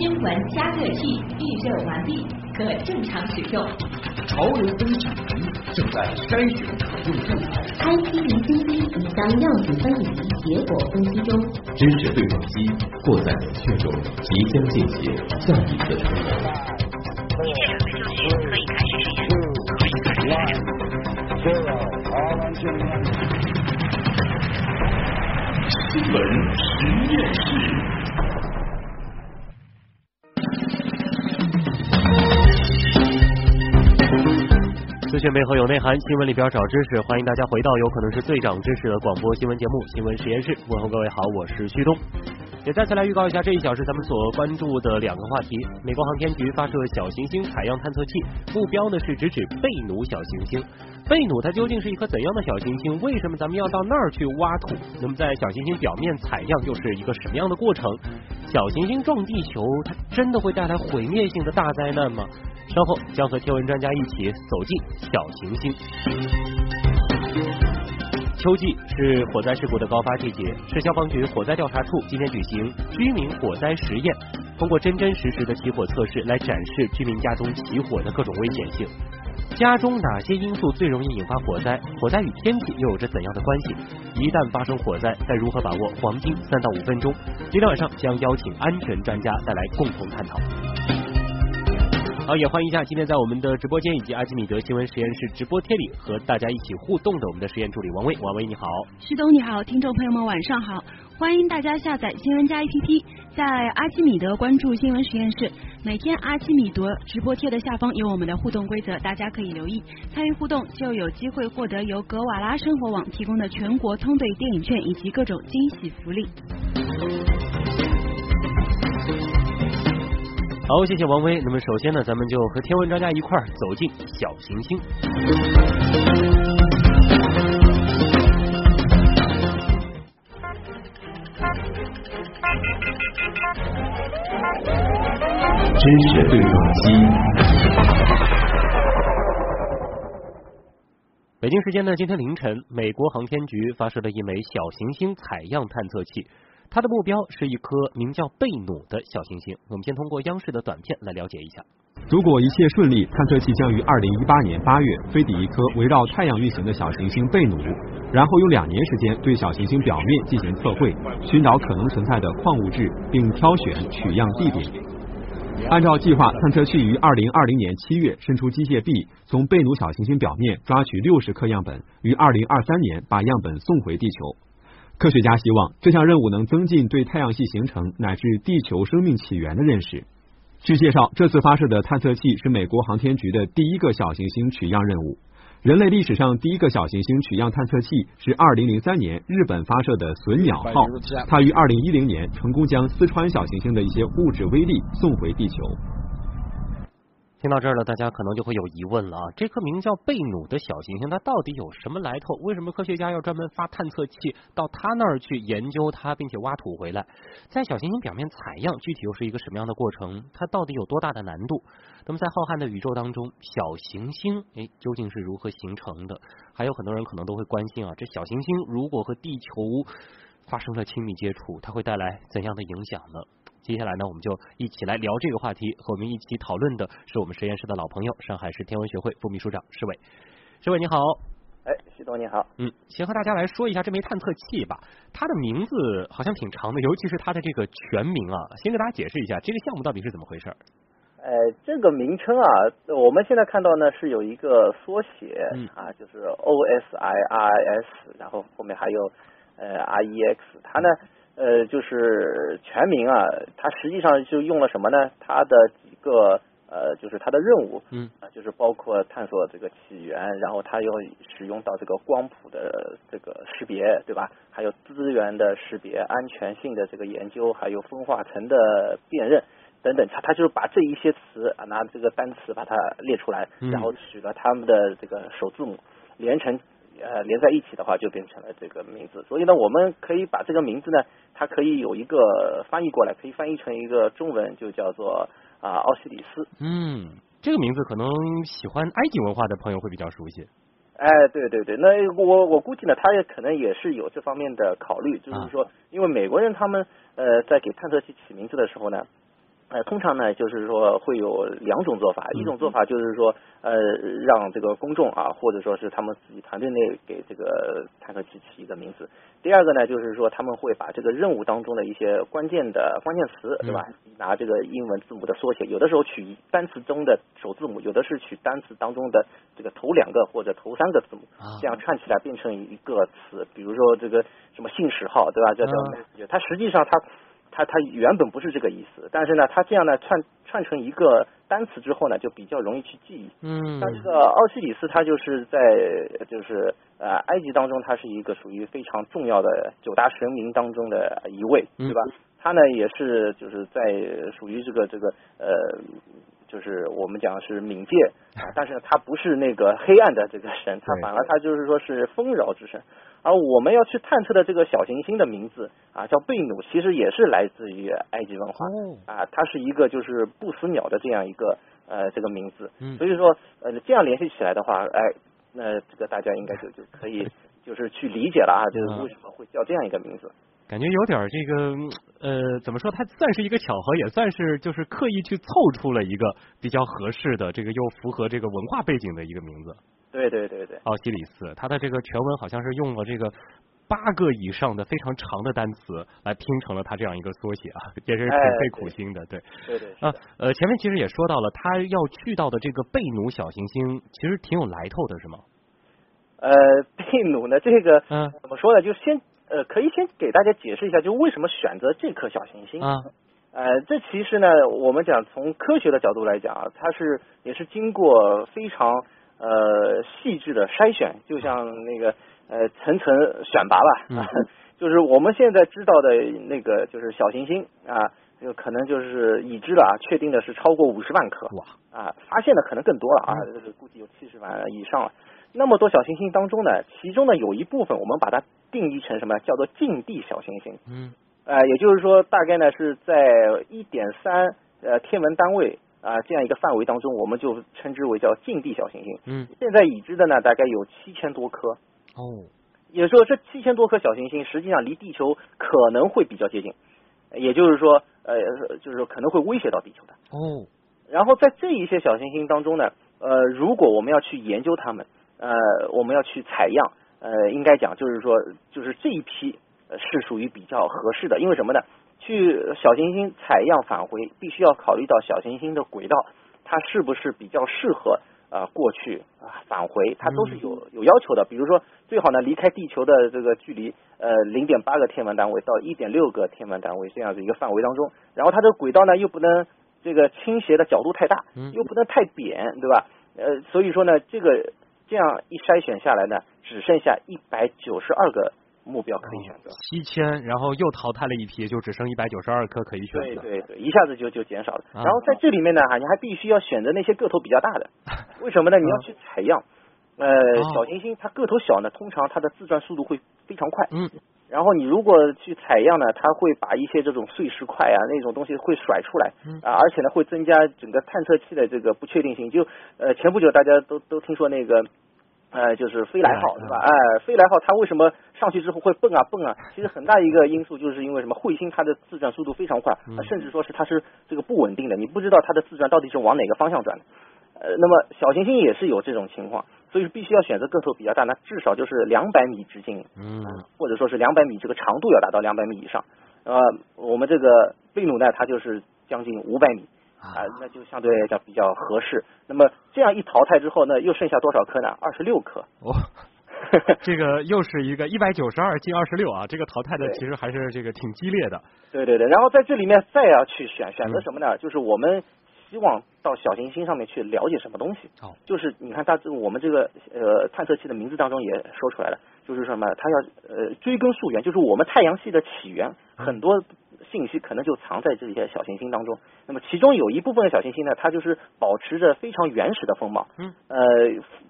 先管加热器预热完毕，可正常使用。潮流分析仪正在筛选可用素材。IC 离心机已将样品分离结果分析中。知识对撞机过载冷却中，即将进行下一次冲一切准备就绪，可以开始实验。可以开始实验。新闻实验室。讯背后有内涵，新闻里边找知识。欢迎大家回到有可能是最长知识的广播新闻节目《新闻实验室》。问候各位好，我是旭东。也再次来预告一下这一小时咱们所关注的两个话题：美国航天局发射小行星采样探测器，目标呢是直指贝努小行星。贝努它究竟是一颗怎样的小行星？为什么咱们要到那儿去挖土？那么在小行星表面采样又是一个什么样的过程？小行星撞地球，它真的会带来毁灭性的大灾难吗？稍后将和天文专家一起走进小行星。秋季是火灾事故的高发季节，市消防局火灾调查处今天举行居民火灾实验，通过真真实实的起火测试来展示居民家中起火的各种危险性。家中哪些因素最容易引发火灾？火灾与天气又有着怎样的关系？一旦发生火灾，该如何把握黄金三到五分钟？今天晚上将邀请安全专家带来共同探讨。好，也欢迎一下今天在我们的直播间以及阿基米德新闻实验室直播贴里和大家一起互动的我们的实验助理王威，王威你好，徐东你好，听众朋友们晚上好，欢迎大家下载新闻加 APP，在阿基米德关注新闻实验室，每天阿基米德直播贴的下方有我们的互动规则，大家可以留意。参与互动，就有机会获得由格瓦拉生活网提供的全国通兑电影券以及各种惊喜福利。好，谢谢王威。那么首先呢，咱们就和天文专家一块儿走进小行星。知识对撞机。北京时间呢，今天凌晨，美国航天局发射了一枚小行星采样探测器。它的目标是一颗名叫贝努的小行星。我们先通过央视的短片来了解一下。如果一切顺利，探测器将于二零一八年八月飞抵一颗围绕太阳运行的小行星贝努，然后用两年时间对小行星表面进行测绘，寻找可能存在的矿物质，并挑选取样地点。按照计划，探测器于二零二零年七月伸出机械臂，从贝努小行星表面抓取六十克样本，于二零二三年把样本送回地球。科学家希望这项任务能增进对太阳系形成乃至地球生命起源的认识。据介绍，这次发射的探测器是美国航天局的第一个小行星取样任务。人类历史上第一个小行星取样探测器是二零零三年日本发射的隼鸟号，它于二零一零年成功将四川小行星的一些物质微粒送回地球。听到这儿了，大家可能就会有疑问了啊！这颗名叫贝努的小行星，它到底有什么来头？为什么科学家要专门发探测器到它那儿去研究它，并且挖土回来，在小行星表面采样？具体又是一个什么样的过程？它到底有多大的难度？那么在浩瀚的宇宙当中，小行星哎究竟是如何形成的？还有很多人可能都会关心啊，这小行星如果和地球发生了亲密接触，它会带来怎样的影响呢？接下来呢，我们就一起来聊这个话题。和我们一起讨论的是我们实验室的老朋友，上海市天文学会副秘书长施伟。施伟你好，哎，徐总你好，嗯，先和大家来说一下这枚探测器吧。它的名字好像挺长的，尤其是它的这个全名啊。先给大家解释一下这个项目到底是怎么回事。呃，这个名称啊，我们现在看到呢是有一个缩写啊，就是 OSIRIS，然后后面还有呃 REX，它呢。呃，就是全名啊，它实际上就用了什么呢？它的几个呃，就是它的任务，嗯，啊，就是包括探索这个起源，然后它又使用到这个光谱的这个识别，对吧？还有资源的识别、安全性的这个研究，还有分化层的辨认等等。它它就是把这一些词啊，拿这个单词把它列出来，然后取了他们的这个首字母，连成。呃，连在一起的话，就变成了这个名字。所以呢，我们可以把这个名字呢，它可以有一个翻译过来，可以翻译成一个中文，就叫做啊奥西里斯。嗯，这个名字可能喜欢埃及文化的朋友会比较熟悉。哎，对对对，那我我估计呢，他也可能也是有这方面的考虑，就是说，因为美国人他们呃在给探测器起名字的时候呢，呃，通常呢，就是说会有两种做法，一种做法就是说，呃，让这个公众啊，或者说是他们自己团队内给这个探测器起一个名字。第二个呢，就是说他们会把这个任务当中的一些关键的关键词，对吧？拿这个英文字母的缩写，有的时候取单词中的首字母，有的是取单词当中的这个头两个或者头三个字母，这样串起来变成一个词。比如说这个什么信使号，对吧？叫叫它实际上它。它它原本不是这个意思，但是呢，它这样呢串串成一个单词之后呢，就比较容易去记忆。嗯，像这个奥西里斯，他就是在就是呃埃及当中，他是一个属于非常重要的九大神明当中的一位，对吧？他呢也是就是在属于这个这个呃。就是我们讲是冥界 啊，但是他不是那个黑暗的这个神，他反而他就是说是丰饶之神。而我们要去探测的这个小行星的名字啊，叫贝努，其实也是来自于埃及文化啊，它是一个就是不死鸟的这样一个呃这个名字。所以说呃这样联系起来的话，哎，那这个大家应该就就可以就是去理解了啊，就是为什么会叫这样一个名字。感觉有点这个呃，怎么说？它算是一个巧合，也算是就是刻意去凑出了一个比较合适的，这个又符合这个文化背景的一个名字。对对对对，奥西里斯，他的这个全文好像是用了这个八个以上的非常长的单词来拼成了他这样一个缩写啊，也是挺费苦心的。对对对啊呃，前面其实也说到了，他要去到的这个贝努小行星其实挺有来头的，是吗？呃，贝努呢，这个嗯，怎么说呢？就先。呃，可以先给大家解释一下，就为什么选择这颗小行星啊？呃，这其实呢，我们讲从科学的角度来讲啊，它是也是经过非常呃细致的筛选，就像那个呃层层选拔吧，就是我们现在知道的那个就是小行星啊，就可能就是已知的啊，确定的是超过五十万颗哇啊，发现的可能更多了啊，这个估计有七十万以上了。那么多小行星当中呢，其中呢有一部分我们把它定义成什么？叫做近地小行星。嗯。呃，也就是说，大概呢是在一点三呃天文单位啊这样一个范围当中，我们就称之为叫近地小行星。嗯。现在已知的呢，大概有七千多颗。哦。也就是说，这七千多颗小行星实际上离地球可能会比较接近，也就是说，呃，就是说可能会威胁到地球的。哦。然后在这一些小行星当中呢，呃，如果我们要去研究它们。呃，我们要去采样，呃，应该讲就是说，就是这一批是属于比较合适的，因为什么呢？去小行星采样返回，必须要考虑到小行星的轨道，它是不是比较适合啊过去啊返回，它都是有有要求的。比如说，最好呢离开地球的这个距离呃零点八个天文单位到一点六个天文单位这样的一个范围当中，然后它的轨道呢又不能这个倾斜的角度太大，又不能太扁，对吧？呃，所以说呢这个。这样一筛选下来呢，只剩下一百九十二个目标可以选择。七千，然后又淘汰了一批，就只剩一百九十二颗可以选择。对对对，一下子就就减少了。然后在这里面呢，哈，你还必须要选择那些个头比较大的。为什么呢？你要去采样。呃，小行星它个头小呢，通常它的自转速度会非常快。嗯。然后你如果去采样呢，它会把一些这种碎石块啊那种东西会甩出来，啊，而且呢会增加整个探测器的这个不确定性。就呃前不久大家都都听说那个呃就是飞来号是吧？哎，飞来号它为什么上去之后会蹦啊蹦啊？其实很大一个因素就是因为什么？彗星它的自转速度非常快，甚至说是它是这个不稳定的，你不知道它的自转到底是往哪个方向转的。呃，那么小行星也是有这种情况。所以必须要选择个头比较大，那至少就是两百米直径，嗯，或者说是两百米这个长度要达到两百米以上。呃，我们这个贝努呢，它就是将近五百米啊，那就相对来讲比较合适。那么这样一淘汰之后，呢又剩下多少颗呢？二十六颗。哦，这个又是一个一百九十二进二十六啊，这个淘汰的其实还是这个挺激烈的。对对对，然后在这里面再要去选选择什么呢？就是我们。希望到小行星上面去了解什么东西？哦，就是你看，它这我们这个呃探测器的名字当中也说出来了，就是什么，它要呃追根溯源，就是我们太阳系的起源，很多信息可能就藏在这些小行星当中。那么其中有一部分的小行星呢，它就是保持着非常原始的风貌，嗯，呃，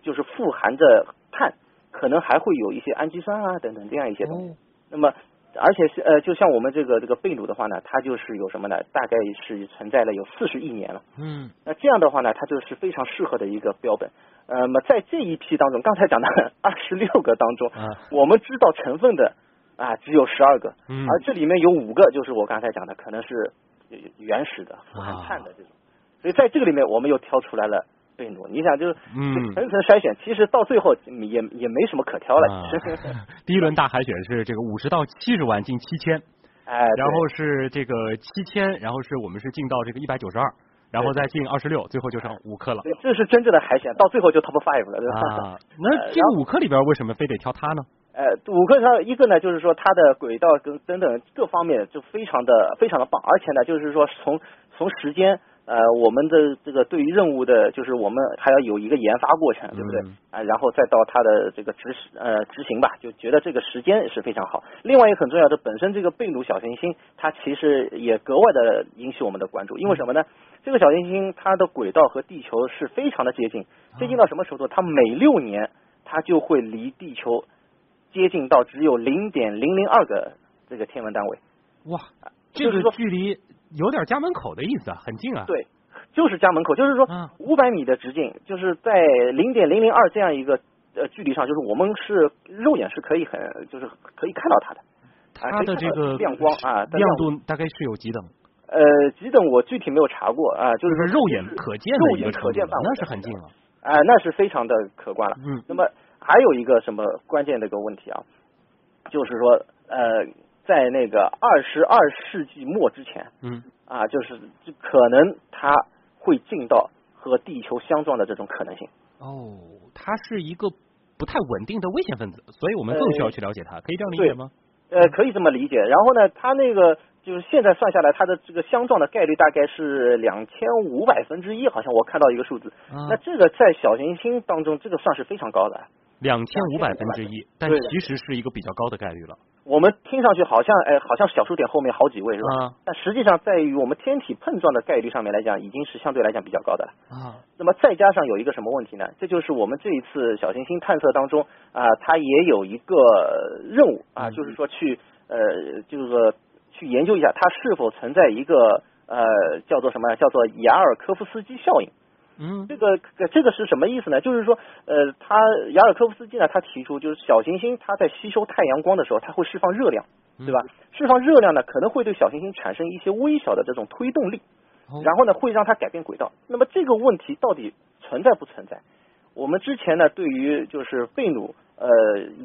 就是富含着碳，可能还会有一些氨基酸啊等等这样一些东西。那么而且是呃，就像我们这个这个贝努的话呢，它就是有什么呢？大概是存在了有四十亿年了。嗯。那这样的话呢，它就是非常适合的一个标本。那么在这一批当中，刚才讲的二十六个当中，啊我们知道成分的啊只有十二个，嗯而这里面有五个就是我刚才讲的，可能是呃原始的、含碳的这种，所以在这个里面我们又挑出来了贝努。你想，就是嗯层层筛选，其实到最后也也没什么可挑了。啊其实，第一轮大海选是这个五十到七十万进七千，哎，然后是这个七千，然后是我们是进到这个一百九十二，然后再进二十六，最后就剩五颗了。对这是真正的海选，到最后就 top five 了，对吧？啊，那这五颗里边为什么非得挑它呢？呃，五个它一个呢，就是说它的轨道跟等等各方面就非常的非常的棒，而且呢，就是说从从时间呃我们的这个对于任务的，就是我们还要有一个研发过程，对不对？嗯啊，然后再到它的这个执行呃执行吧，就觉得这个时间是非常好。另外一个很重要的，本身这个贝努小行星它其实也格外的引起我们的关注，因为什么呢？这个小行星它的轨道和地球是非常的接近，接近到什么程度？它每六年它就会离地球接近到只有零点零零二个这个天文单位。哇，这个就是说距离有点家门口的意思啊，很近啊。对，就是家门口，就是说嗯五百米的直径，就是在零点零零二这样一个呃距离上，就是我们是肉眼是可以很就是可以看到它的。啊它的这个亮光啊亮度大概是有几等？呃，几等我具体没有查过啊，就就是说肉眼可见的肉眼一个程度了可见范围那是很近了。啊，那是非常的可观了。嗯那么还有一个什么关键的一个问题啊，就是说呃，在那个二十二世纪末之前嗯啊，就是就可能它会进到和地球相撞的这种可能性。哦，它是一个不太稳定的危险分子，所以我们更需要去了解它，可以这样理解吗？呃，可以这么理解。然后呢，它那个就是现在算下来，它的这个相撞的概率大概是两千五百分之一，好像我看到一个数字。啊那这个在小行星当中，这个算是非常高的。两千五百分之一，但对其实是一个比较高的概率了。我们听上去好像哎，好像小数点后面好几位是吧？啊但实际上，在于我们天体碰撞的概率上面来讲，已经是相对来讲比较高的了。啊，那么再加上有一个什么问题呢？这就是我们这一次小行星探测当中啊、它也有一个任务啊，嗯就是说去呃，就是说去研究一下它是否存在一个呃叫做什么？叫做雅尔科夫斯基效应。嗯这个这个是什么意思呢？就是说，呃，他雅尔科夫斯基呢，他提出就是小行星它在吸收太阳光的时候，它会释放热量，嗯对吧？释放热量呢，可能会对小行星产生一些微小的这种推动力，哦然后呢，会让它改变轨道。那么这个问题到底存在不存在？我们之前呢，对于就是贝努呃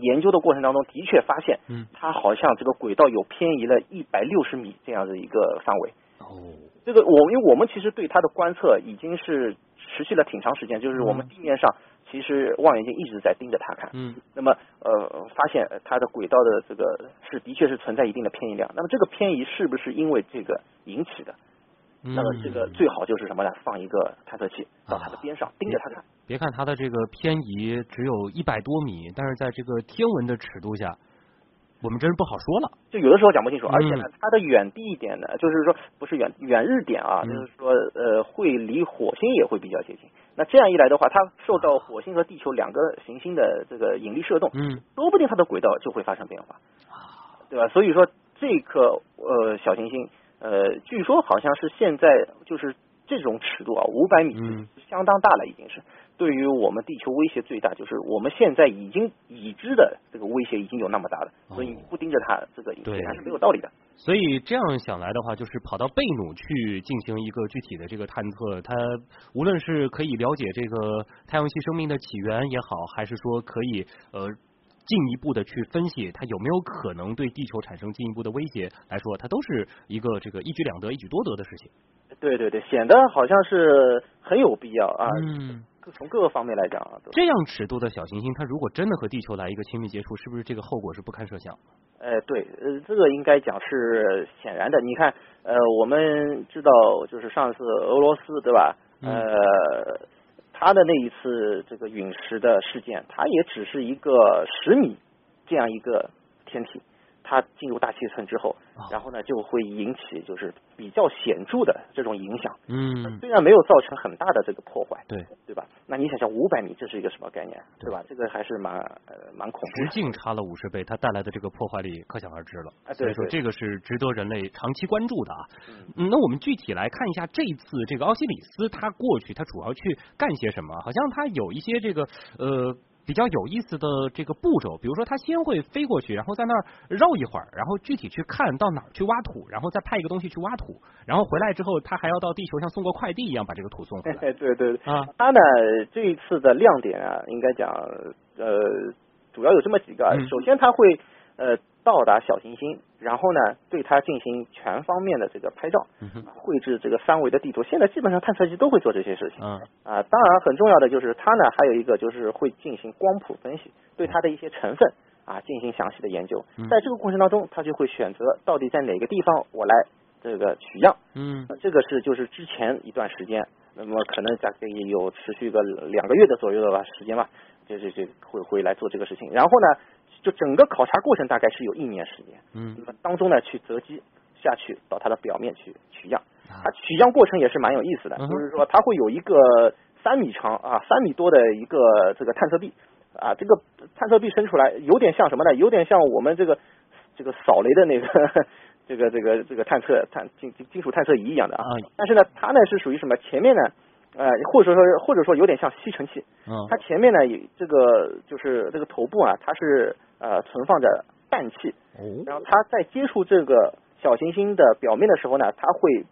研究的过程当中，的确发现，嗯，它好像这个轨道有偏移了一百六十米这样的一个范围。哦，这个我因为我们其实对它的观测已经是持续了挺长时间，就是我们地面上其实望远镜一直在盯着它看。嗯那么呃，发现呃它的轨道的这个是的确是存在一定的偏移量。那么这个偏移是不是因为这个引起的？嗯那么这个最好就是什么呢？放一个探测器到它的边上，盯着它看。别看它的这个偏移只有一百多米，但是在这个天文的尺度下，我们真是不好说了。就有的时候讲不清楚，嗯而且呢，它的远地点呢，就是说不是远远日点啊，嗯就是说呃会离火星也会比较接近。那这样一来的话，它受到火星和地球两个行星的这个引力射动，嗯说不定它的轨道就会发生变化，对吧？所以说这颗呃小行星呃，据说好像是现在就是这种尺度啊，五百米嗯相当大了，已经是对于我们地球威胁最大，就是我们现在已经已知的这个威胁已经有那么大了，所以你不盯着它，这个对显然是没有道理的。所以这样想来的话，就是跑到贝努去进行一个具体的这个探测，它无论是可以了解这个太阳系生命的起源也好，还是说可以呃进一步的去分析它有没有可能对地球产生进一步的威胁来说，它都是一个这个一举两得、一举多得的事情。对对对，显得好像是很有必要啊。嗯，各从各个方面来讲啊，这样尺度的小行星，它如果真的和地球来一个亲密接触，是不是这个后果是不堪设想？呃，对，呃，这个应该讲是显然的。你看，呃，我们知道，就是上次俄罗斯对吧？嗯呃，他的那一次这个陨石的事件，它也只是一个十米这样一个天体，它进入大气层之后，哦然后呢就会引起就是比较显著的这种影响。嗯，虽然没有造成很大的这个破坏，对，对吧？那你想想，五百米这是一个什么概念，对对吧？这个还是蛮呃蛮恐怖的直。径差了五十倍，它带来的这个破坏力可想而知了。啊对所以说这个是值得人类长期关注的啊。嗯嗯，那我们具体来看一下这一次这个奥西里斯他过去他主要去干些什么？好像他有一些这个呃比较有意思的这个步骤，比如说他先会飞过去，然后在那儿绕一会儿，然后具体去看到哪儿去挖土，然后再派一个东西去挖土，然后回来之后，他还要到地球像送个快递一样把这个土送回来。对对对。啊，他呢这一次的亮点啊，应该讲呃主要有这么几个，嗯。首先他会呃到达小行星，然后呢对它进行全方面的这个拍照，绘制这个三维的地图。现在基本上探测器都会做这些事情。嗯啊，当然很重要的就是它呢，还有一个就是会进行光谱分析，对它的一些成分啊进行详细的研究嗯。在这个过程当中，它就会选择到底在哪个地方我来这个取样。嗯这个是就是之前一段时间，那么可能大概也有持续个两个月的左右的吧时间吧，这这这会会来做这个事情。然后呢，就整个考察过程大概是有一年时间，嗯那么当中呢去择机下去到它的表面去取样。啊它取样过程也是蛮有意思的，就是说它会有一个三米长啊三米多的一个这个探测臂啊，这个探测臂伸出来有点像什么呢？有点像我们这个这个扫雷的那个这个这个这个探测探金金金属探测仪一样的啊。啊但是呢，它呢是属于什么？前面呢，呃，或者说或者说有点像吸尘器，嗯它前面呢有这个就是这个头部啊，它是呃存放着氮气，哦然后它在接触这个小行星的表面的时候呢，它会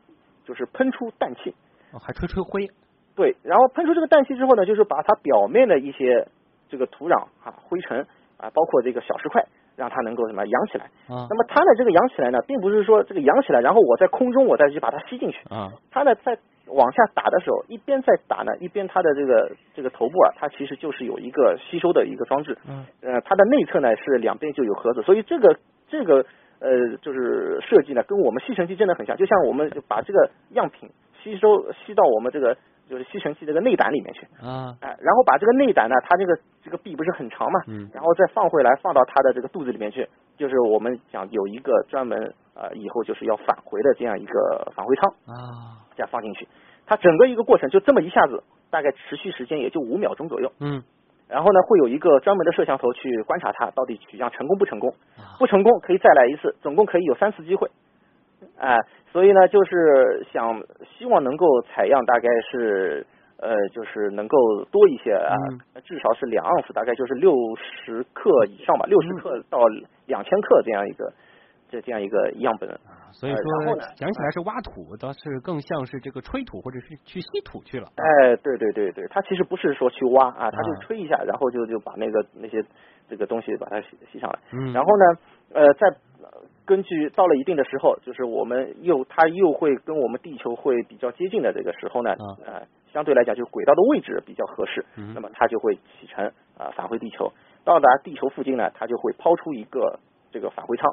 就是喷出氮气，哦还吹吹灰。对，然后喷出这个氮气之后呢，就是把它表面的一些这个土壤啊、灰尘啊，包括这个小石块，让它能够什么扬起来。啊那么它的，这个扬起来呢，并不是说这个扬起来，然后我在空中我再去把它吸进去，啊它呢在往下打的时候，一边在打呢，一边它的这个这个头部啊，它其实就是有一个吸收的一个装置。嗯呃，它的内侧呢是两边就有盒子，所以这个这个呃就是设计呢，跟我们吸尘器真的很像，就像我们就把这个样品吸收吸到我们这个就是吸尘器这个内胆里面去，啊哎、然后把这个内胆呢，它这个这个臂不是很长嘛，嗯然后再放回来放到它的这个肚子里面去，就是我们讲有一个专门呃以后就是要返回的这样一个返回舱，啊这样放进去，它整个一个过程就这么一下子，大概持续时间也就五秒钟左右。嗯然后呢，会有一个专门的摄像头去观察它到底取样成功不成功，啊不成功可以再来一次，总共可以有三次机会。哎、所以呢，就是想希望能够采样，大概是呃，就是能够多一些啊，至少是两盎司，大概就是六十克以上吧，六十克到两千克这样一个这这样一个样本。所以说呢讲起来是挖土，倒是更像是这个吹土或者是去吸土去了。哎，对对对对，它其实不是说去挖啊，它就啊吹一下，然后就就把那个那些这个东西把它吸吸上来。嗯然后呢，呃，在呃根据到了一定的时候，就是我们又它又会跟我们地球会比较接近的这个时候呢，啊呃，相对来讲就轨道的位置比较合适，嗯那么它就会启程啊、返回地球。到达地球附近呢，它就会抛出一个这个返回舱。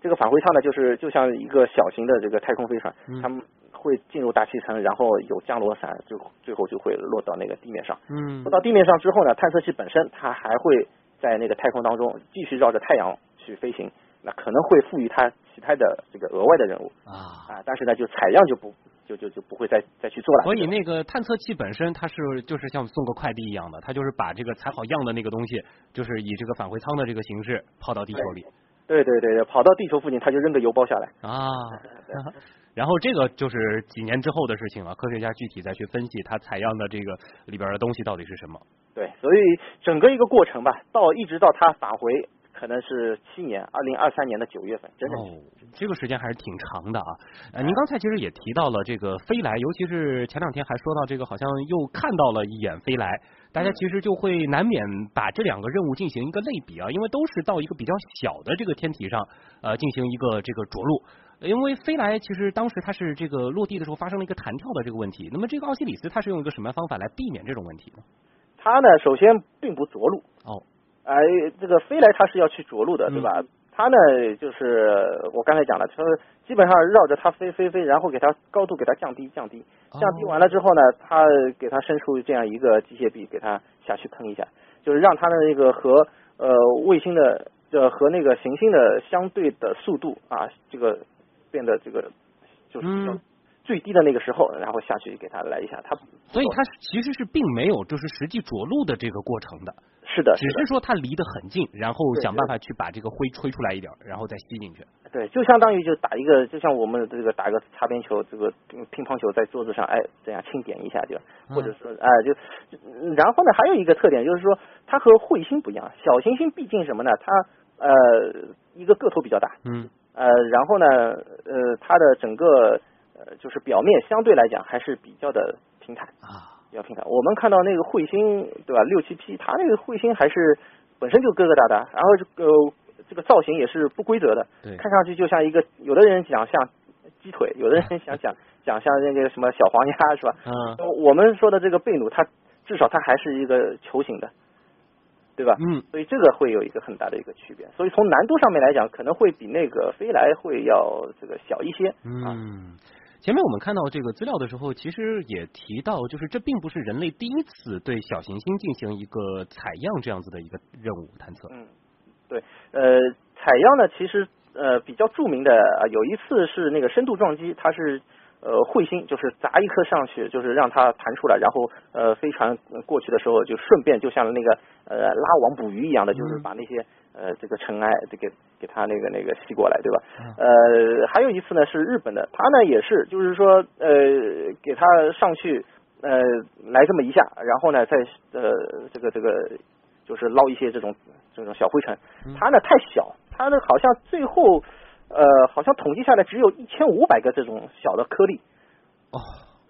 这个返回舱呢，就是就像一个小型的这个太空飞船，嗯它们会进入大气层，然后有降落伞，就最后就会落到那个地面上。嗯落到地面上之后呢，探测器本身它还会在那个太空当中继续绕着太阳去飞行，那可能会赋予它其他的这个额外的任务啊。啊，但是呢，就采样就不就就就不会再再去做了。所以那个探测器本身它是就是像送个快递一样的，它就是把这个采好样的那个东西，就是以这个返回舱的这个形式抛到地球里对对对对，跑到地球附近，它就扔个邮包下来。啊。然后这个就是几年之后的事情了，科学家具体再去分析它采样的这个里边的东西到底是什么。对，所以整个一个过程吧，到一直到它返回，可能是七年，二零二三年的九月份，真的是。哦，这个时间还是挺长的啊。呃，您刚才其实也提到了这个飞来，尤其是前两天还说到这个，好像又看到了一眼飞来，大家其实就会难免把这两个任务进行一个类比啊，因为都是到一个比较小的这个天体上呃进行一个这个着陆。因为飞来其实当时它是这个落地的时候发生了一个弹跳的这个问题，那么这个奥西里斯它是用一个什么方法来避免这种问题呢？它呢，首先并不着陆。哦。哎、这个飞来它是要去着陆的，嗯。对吧？它呢，就是我刚才讲了，它基本上绕着它飞飞飞，然后给它高度给它降低降低，哦。降低完了之后呢，它给它伸出这样一个机械臂，给它下去喷一下，就是让它的那个和呃卫星的呃和那个行星的相对的速度啊，这个变得这个就是比较、嗯最低的那个时候，然后下去给它来一下，它所以它其实是并没有就是实际着陆的这个过程的，是的，只是说它离得很近，然后想办法去把这个灰吹出来一点，然后再吸进去。对，就相当于就打一个，就像我们这个打一个擦边球，这个乒乓球在桌子上，哎，这样轻点一下就，或者说哎就，就然后呢，还有一个特点就是说，它和彗星不一样，小行星毕竟什么呢？它呃一个个头比较大，嗯呃，然后呢，呃，它的整个呃就是表面相对来讲还是比较的平坦啊，比较平坦。我们看到那个彗星，对吧？六七 P，它那个彗星还是本身就疙疙瘩瘩，然后这个这个造型也是不规则的，对看上去就像一个，有的人讲像鸡腿，有的人 想讲讲像那个什么小黄鸭，是吧？嗯我们说的这个贝努，它至少它还是一个球形的，对吧？嗯，所以这个会有一个很大的一个区别。所以从难度上面来讲，可能会比那个飞来会要这个小一些。啊，嗯。前面我们看到这个资料的时候，其实也提到，就是这并不是人类第一次对小行星进行一个采样这样子的一个任务探测。嗯，对，呃，采样呢，其实呃比较著名的呃有一次是那个深度撞击，它是呃彗星，就是砸一颗上去，就是让它弹出来，然后呃飞船过去的时候，就顺便就像那个呃拉网捕鱼一样的，就是把那些呃这个尘埃这个给他那个那个吸过来，对吧？呃，还有一次呢是日本的，他呢也是就是说呃给他上去呃来这么一下，然后呢再呃这个这个就是捞一些这种这种小灰尘，他呢太小，他呢好像最后呃好像统计下来只有一千五百个这种小的颗粒，哦，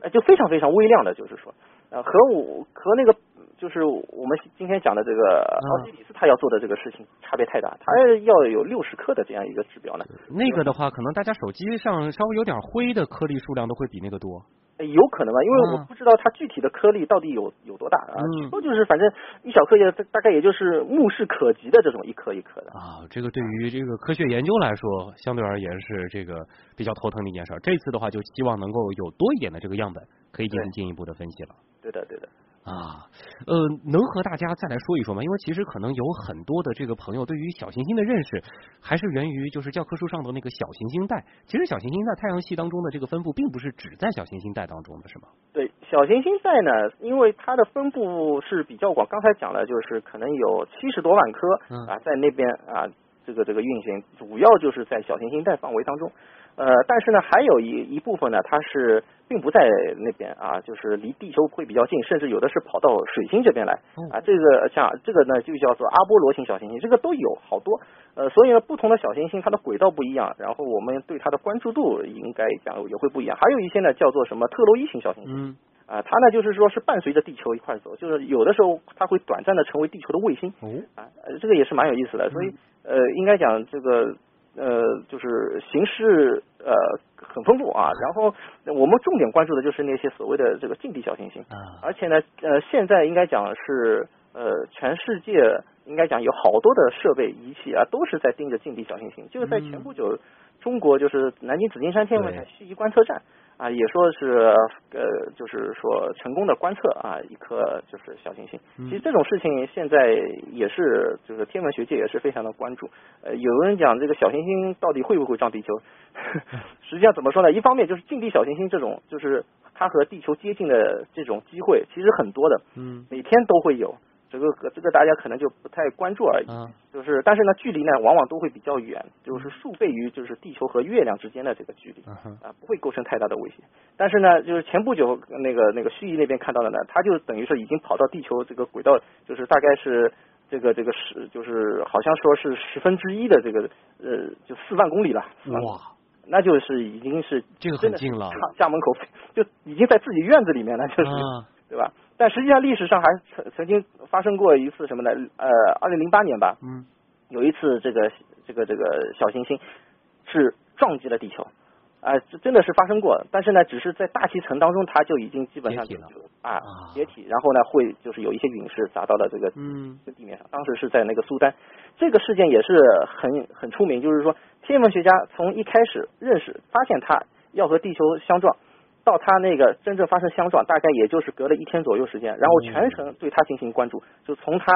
呃就非常非常微量的，就是说呃和我和那个就是我们今天讲的这个奥西里斯他要做的这个事情差别太大，他要有六十克的这样一个指标呢，那个的话，可能大家手机上稍微有点灰的颗粒数量都会比那个多。呃有可能吧，因为嗯我不知道它具体的颗粒到底有有多大啊，嗯说就是反正一小颗也大概也就是目视可及的这种一颗一颗的。啊，这个对于这个科学研究来说，相对而言是这个比较头疼的一件事儿。这次的话，就希望能够有多一点的这个样本，可以进行进一步的分析了。对的，对的。啊，呃，能和大家再来说一说吗？因为其实可能有很多的这个朋友对于小行星的认识，还是源于就是教科书上的那个小行星带。其实小行星在太阳系当中的这个分布，并不是只在小行星带当中的，是吗？对，小行星带呢，因为它的分布是比较广，刚才讲了，就是可能有七十多万颗嗯啊，在那边啊，这个这个运行，主要就是在小行星带范围当中。呃，但是呢，还有一一部分呢，它是并不在那边啊，就是离地球会比较近，甚至有的是跑到水星这边来啊。这个像这个呢，就叫做阿波罗型小行星，这个都有好多。呃，所以呢，不同的小行星它的轨道不一样，然后我们对它的关注度应该讲也会不一样。还有一些呢，叫做什么特洛伊型小行星。嗯啊，它呢就是说是伴随着地球一块走，就是有的时候它会短暂的成为地球的卫星。哦，啊，呃这个也是蛮有意思的。所以呃，应该讲这个呃，就是形式呃很丰富啊。然后我们重点关注的就是那些所谓的这个近地小行星。啊，而且呢，呃，现在应该讲是呃，全世界应该讲有好多的设备仪器啊，都是在盯着近地小行星。就是在前不久，中国就是南京紫金山天文台对盱眙观测站啊，也说是呃，就是说成功的观测啊一颗就是小行星。嗯其实这种事情现在也是就是天文学界也是非常的关注。呃，有人讲这个小行星到底会不会撞地球？实际上怎么说呢？一方面就是近地小行星这种，就是它和地球接近的这种机会其实很多的，嗯每天都会有。这个这个大家可能就不太关注而已。啊，就是，但是呢，距离呢往往都会比较远，就是数倍于就是地球和月亮之间的这个距离啊，不会构成太大的威胁。但是呢，就是前不久那个那个盱眙那边看到的呢，它就等于是已经跑到地球这个轨道，就是大概是这个这个十，就是好像说是十分之一的这个呃，就四万公里了。哇，那就是已经是这个很近了家家门口就已经在自己院子里面了，就是、啊对吧？但实际上历史上还曾曾经发生过一次什么呢？呃，二零零八年吧，嗯有一次这个这个这个小行星是撞击了地球，啊、这真的是发生过。但是呢，只是在大气层当中，它就已经基本上就解体了啊啊解体，然后呢会就是有一些陨石砸到了这个嗯地面上。当时是在那个苏丹，这个事件也是很很出名，就是说天文学家从一开始认识发现它要和地球相撞。到他那个真正发生相撞，大概也就是隔了一天左右时间，然后全程对他进行关注，就从他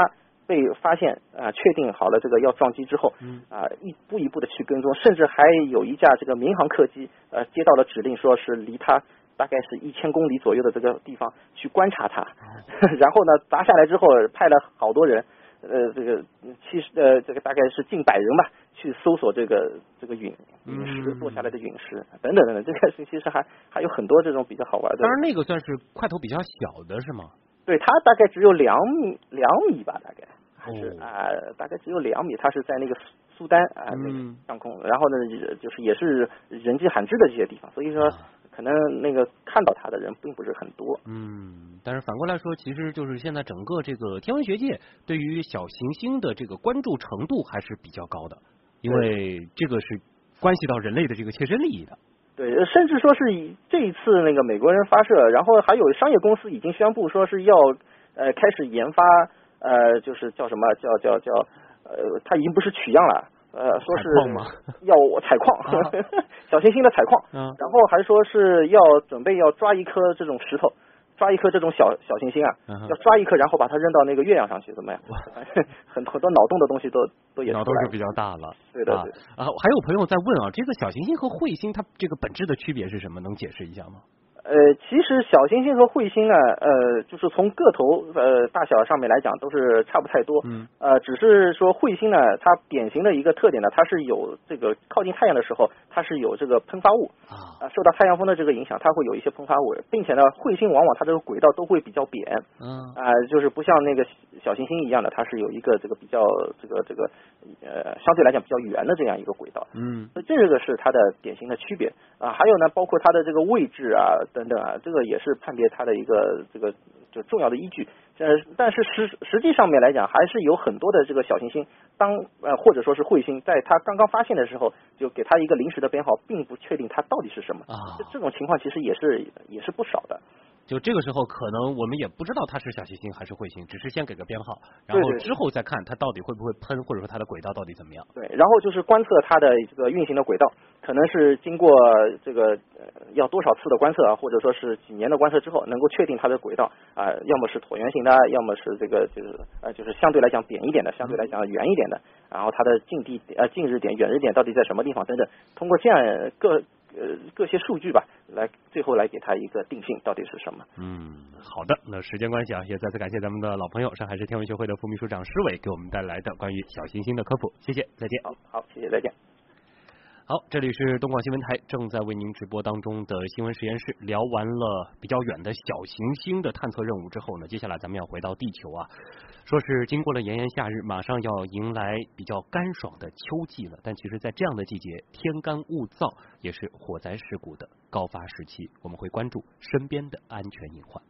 被发现啊，确定好了这个要撞击之后，嗯。啊，一步一步的去跟踪，甚至还有一架这个民航客机，呃，接到了指令，说是离他大概是一千公里左右的这个地方去观察他，然后呢，砸下来之后派了好多人，呃，这个七十呃，这个大概是近百人吧，去搜索这个这个陨陨石嗯落下来的陨石等等等等，这个是其实还还有很多这种比较好玩的。当然那个算是块头比较小的是吗？对，它大概只有两米两米吧，大概还是哦啊、大概只有两米。它是在那个苏苏丹啊、那个嗯上空，然后呢，就是也是人迹罕至的这些地方，所以说啊可能那个看到它的人并不是很多。嗯，但是反过来说，其实就是现在整个这个天文学界对于小行星的这个关注程度还是比较高的，因为这个是关系到人类的这个切身利益的。对，甚至说是以这一次那个美国人发射，然后还有商业公司已经宣布说是要呃开始研发呃就是叫什么叫叫叫呃它已经不是取样了。呃，说是采矿吗 要采矿，啊 小行星的采矿，嗯然后还说是要准备要抓一颗这种石头，抓一颗这种小小行星啊，嗯要抓一颗，然后把它扔到那个月亮上去，怎么样？很很多脑洞的东西都都也脑洞就比较大了。啊对的对的啊，还有朋友在问啊，这个小行星和彗星它这个本质的区别是什么？能解释一下吗？呃，其实小行星和彗星呢，呃，就是从个头呃大小上面来讲都是差不太多。嗯。呃，只是说彗星呢，它典型的一个特点呢，它是有这个靠近太阳的时候，它是有这个喷发物啊啊、受到太阳风的这个影响，它会有一些喷发物，并且呢，彗星往往它这个轨道都会比较扁。嗯啊、就是不像那个小行星一样的，它是有一个这个比较这个这个呃相对来讲比较圆的这样一个轨道。嗯所以这个是它的典型的区别啊，还有呢，包括它的这个位置啊等等啊，这个也是判别它的一个这个就重要的依据。呃，但是实实际上面来讲，还是有很多的这个小行星，当呃或者说是彗星，在它刚刚发现的时候，就给它一个临时的编号，并不确定它到底是什么。啊这这种情况其实也是也是不少的。就这个时候，可能我们也不知道它是小行星还是彗星，只是先给个编号，然后之后再看它到底会不会喷，或者说它的轨道到底怎么样。对，然后就是观测它的这个运行的轨道，可能是经过这个呃要多少次的观测啊，或者说是几年的观测之后，能够确定它的轨道啊、要么是椭圆形的，要么是这个就是呃就是相对来讲扁一点的，相对来讲圆一点的，然后它的近地呃近日点、远日点到底在什么地方等等，通过这样各呃各些数据吧，来最后来给他一个定性到底是什么。嗯，好的，那时间关系啊，也再次感谢咱们的老朋友上海市天文学会的副秘书长施伟给我们带来的关于小行星的科普，谢谢，再见。好，好，谢谢，再见。好，这里是东广新闻台正在为您直播当中的新闻实验室。聊完了比较远的小行星的探测任务之后呢，接下来咱们要回到地球啊。说是经过了炎炎夏日，马上要迎来比较干爽的秋季了。但其实，在这样的季节，天干物燥也是火灾事故的高发时期。我们会关注身边的安全隐患。